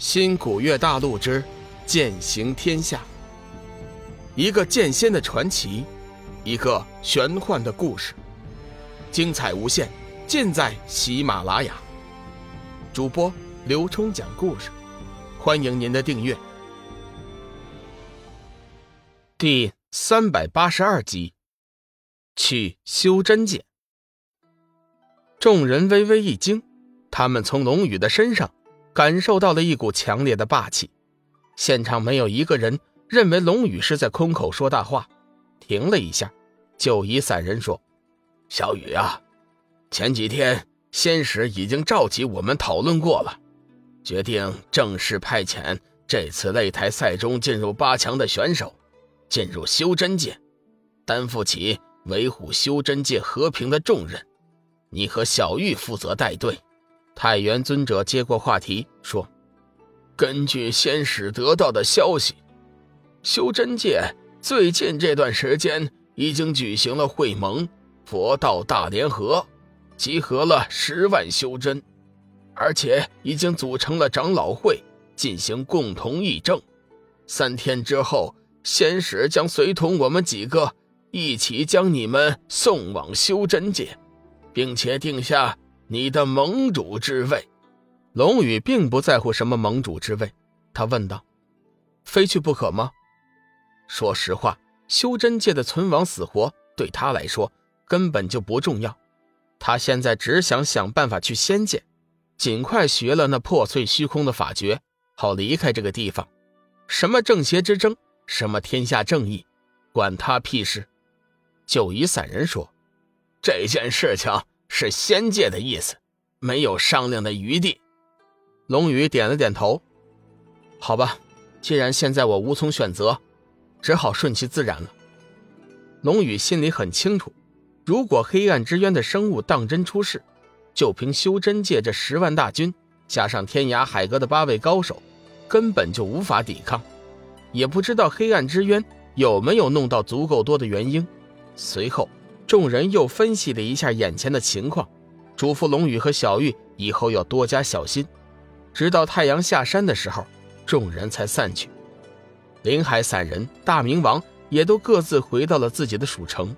新古月大陆之剑行天下，一个剑仙的传奇，一个玄幻的故事，精彩无限，尽在喜马拉雅。主播刘冲讲故事，欢迎您的订阅。第三百八十二集，去修真界。众人微微一惊，他们从龙宇的身上。感受到了一股强烈的霸气，现场没有一个人认为龙宇是在空口说大话。停了一下，九夷散人说：“小雨啊，前几天仙使已经召集我们讨论过了，决定正式派遣这次擂台赛中进入八强的选手进入修真界，担负起维护修真界和平的重任。你和小玉负责带队。”太元尊者接过话题说：“根据仙使得到的消息，修真界最近这段时间已经举行了会盟，佛道大联合，集合了十万修真，而且已经组成了长老会，进行共同议政。三天之后，仙使将随同我们几个一起将你们送往修真界，并且定下。”你的盟主之位，龙宇并不在乎什么盟主之位，他问道：“非去不可吗？”说实话，修真界的存亡死活对他来说根本就不重要，他现在只想想办法去仙界，尽快学了那破碎虚空的法诀，好离开这个地方。什么正邪之争，什么天下正义，管他屁事！九夷散人说：“这件事情。”是仙界的意思，没有商量的余地。龙宇点了点头。好吧，既然现在我无从选择，只好顺其自然了。龙宇心里很清楚，如果黑暗之渊的生物当真出世，就凭修真界这十万大军，加上天涯海阁的八位高手，根本就无法抵抗。也不知道黑暗之渊有没有弄到足够多的元婴。随后。众人又分析了一下眼前的情况，嘱咐龙宇和小玉以后要多加小心。直到太阳下山的时候，众人才散去。林海散人、大明王也都各自回到了自己的属城。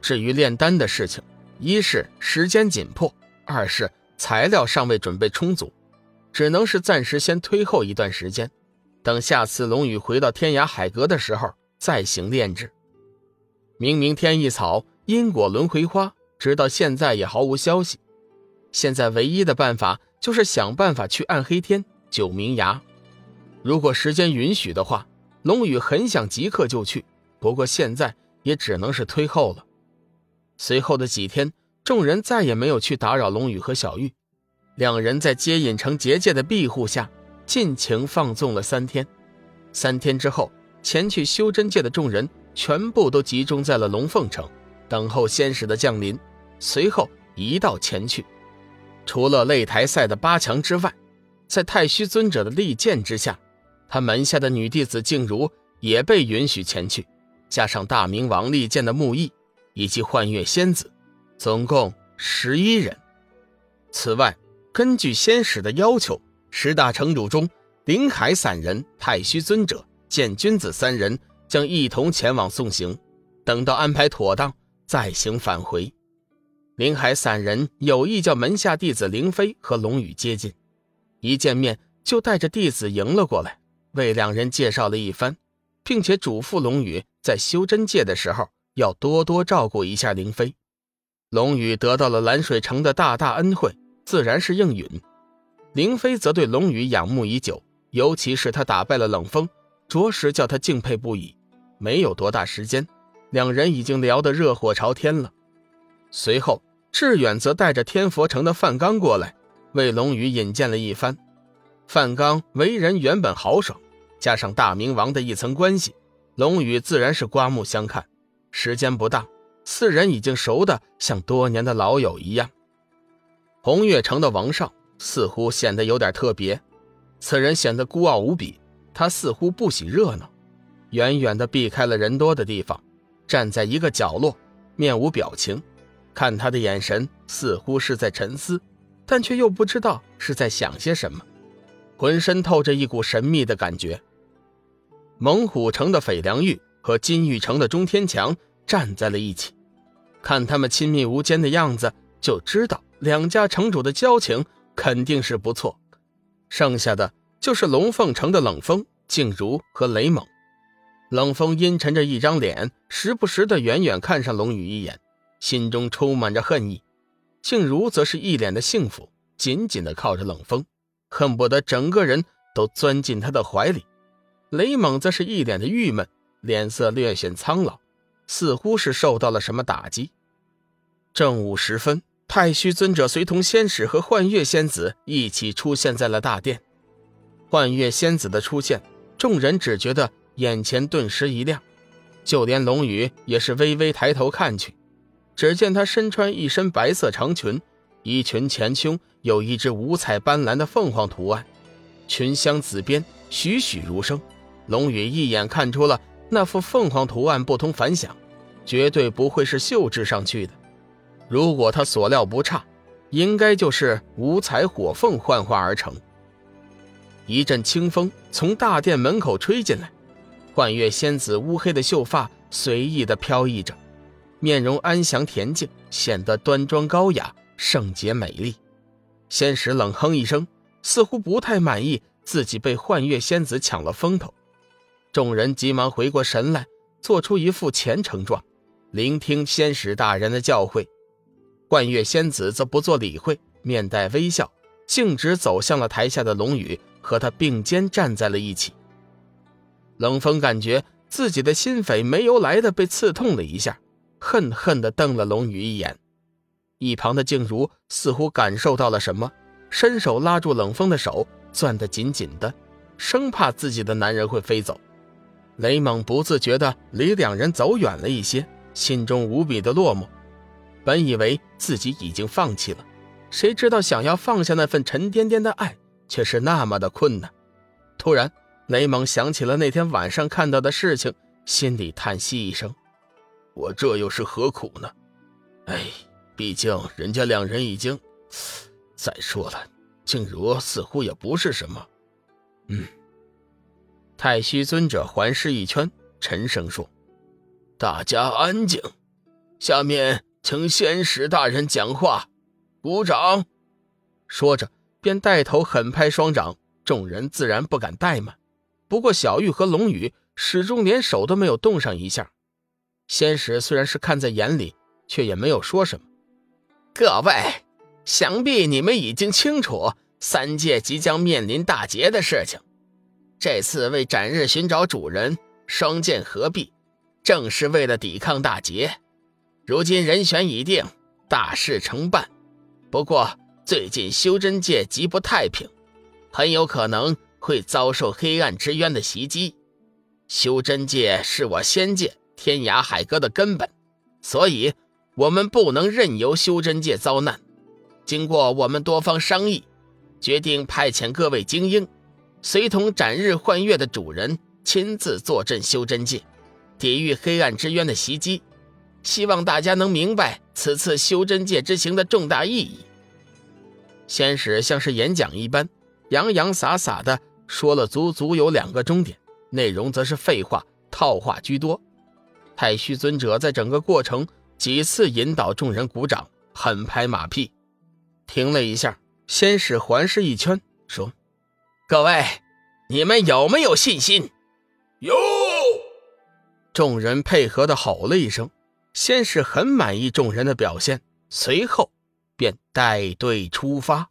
至于炼丹的事情，一是时间紧迫，二是材料尚未准备充足，只能是暂时先推后一段时间，等下次龙宇回到天涯海阁的时候再行炼制。明明天一草。因果轮回花直到现在也毫无消息，现在唯一的办法就是想办法去暗黑天九明崖。如果时间允许的话，龙宇很想即刻就去，不过现在也只能是推后了。随后的几天，众人再也没有去打扰龙宇和小玉，两人在接引城结界的庇护下尽情放纵了三天。三天之后，前去修真界的众人全部都集中在了龙凤城。等候仙使的降临，随后一道前去。除了擂台赛的八强之外，在太虚尊者的力荐之下，他门下的女弟子静茹也被允许前去，加上大明王力荐的木易以及幻月仙子，总共十一人。此外，根据仙使的要求，十大城主中，林海散人、太虚尊者、剑君子三人将一同前往送行。等到安排妥当。再行返回，林海散人有意叫门下弟子凌飞和龙宇接近，一见面就带着弟子迎了过来，为两人介绍了一番，并且嘱咐龙宇在修真界的时候要多多照顾一下凌飞。龙宇得到了蓝水城的大大恩惠，自然是应允。凌飞则对龙宇仰慕已久，尤其是他打败了冷风，着实叫他敬佩不已。没有多大时间。两人已经聊得热火朝天了。随后，志远则带着天佛城的范刚过来，为龙宇引荐了一番。范刚为人原本豪爽，加上大明王的一层关系，龙宇自然是刮目相看。时间不大，四人已经熟得像多年的老友一样。红月城的王少似乎显得有点特别，此人显得孤傲无比，他似乎不喜热闹，远远地避开了人多的地方。站在一个角落，面无表情，看他的眼神似乎是在沉思，但却又不知道是在想些什么。浑身透着一股神秘的感觉。猛虎城的斐良玉和金玉城的钟天强站在了一起，看他们亲密无间的样子，就知道两家城主的交情肯定是不错。剩下的就是龙凤城的冷风、静茹和雷猛。冷风阴沉着一张脸，时不时的远远看上龙宇一眼，心中充满着恨意。静茹则是一脸的幸福，紧紧的靠着冷风，恨不得整个人都钻进他的怀里。雷猛则是一脸的郁闷，脸色略显苍老，似乎是受到了什么打击。正午时分，太虚尊者随同仙使和幻月仙子一起出现在了大殿。幻月仙子的出现，众人只觉得眼前顿时一亮，就连龙宇也是微微抬头看去，只见他身穿一身白色长裙，衣裙前胸有一只五彩斑斓的凤凰图案，裙香紫边栩栩如生。龙宇一眼看出了那幅凤凰图案不同凡响，绝对不会是绣制上去的。如果他所料不差，应该就是五彩火凤幻化而成。一阵清风从大殿门口吹进来，幻月仙子乌黑的秀发随意的飘逸着，面容安详恬静，显得端庄高雅、圣洁美丽。仙使冷哼一声，似乎不太满意自己被幻月仙子抢了风头。众人急忙回过神来，做出一副虔诚状，聆听仙使大人的教诲。幻月仙子则不做理会，面带微笑，径直走向了台下的龙宇，和他并肩站在了一起。冷风感觉自己的心扉没由来的被刺痛了一下，恨恨地瞪了龙宇一眼。一旁的静茹似乎感受到了什么，伸手拉住冷风的手，攥得紧紧的，生怕自己的男人会飞走。雷猛不自觉地离两人走远了一些，心中无比的落寞。本以为自己已经放弃了，谁知道想要放下那份沉甸甸的爱，却是那么的困难。突然，雷蒙想起了那天晚上看到的事情，心里叹息一声：“我这又是何苦呢？哎，毕竟人家两人已经……再说了，静茹似乎也不是什么……嗯。”太虚尊者环视一圈，沉声说：“大家安静，下面请仙使大人讲话。”鼓掌。说着，便带头狠拍双掌，众人自然不敢怠慢。不过，小玉和龙宇始终连手都没有动上一下。仙使虽然是看在眼里，却也没有说什么。各位，想必你们已经清楚三界即将面临大劫的事情。这次为斩日寻找主人，双剑合璧，正是为了抵抗大劫。如今人选已定，大事成办。不过最近修真界极不太平，很有可能会遭受黑暗之渊的袭击。修真界是我仙界天涯海阁的根本，所以我们不能任由修真界遭难。经过我们多方商议，决定派遣各位精英。随同斩日幻月的主人亲自坐镇修真界，抵御黑暗之渊的袭击。希望大家能明白此次修真界之行的重大意义。仙使像是演讲一般，洋洋洒洒的说了足足有两个钟点，内容则是废话套话居多。太虚尊者在整个过程几次引导众人鼓掌，狠拍马屁。停了一下，先是环视一圈，说。各位，你们有没有信心？有！众人配合的吼了一声。先是很满意众人的表现，随后便带队出发。